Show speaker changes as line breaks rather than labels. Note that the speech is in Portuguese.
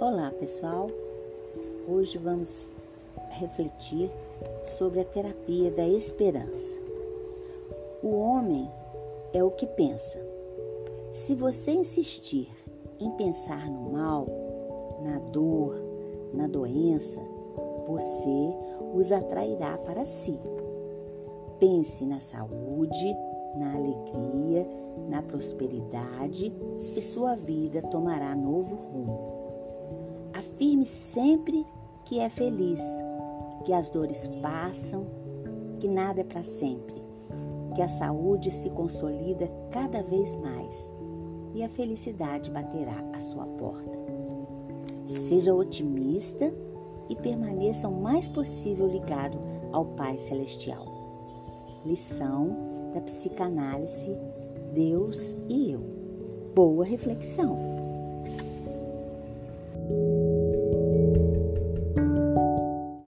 Olá, pessoal. Hoje vamos refletir sobre a terapia da esperança. O homem é o que pensa. Se você insistir em pensar no mal, na dor, na doença, você os atrairá para si. Pense na saúde, na alegria, na prosperidade e sua vida tomará novo rumo. Afirme sempre que é feliz, que as dores passam, que nada é para sempre, que a saúde se consolida cada vez mais e a felicidade baterá à sua porta. Seja otimista e permaneça o mais possível ligado ao Pai Celestial. Lição da psicanálise Deus e eu. Boa reflexão!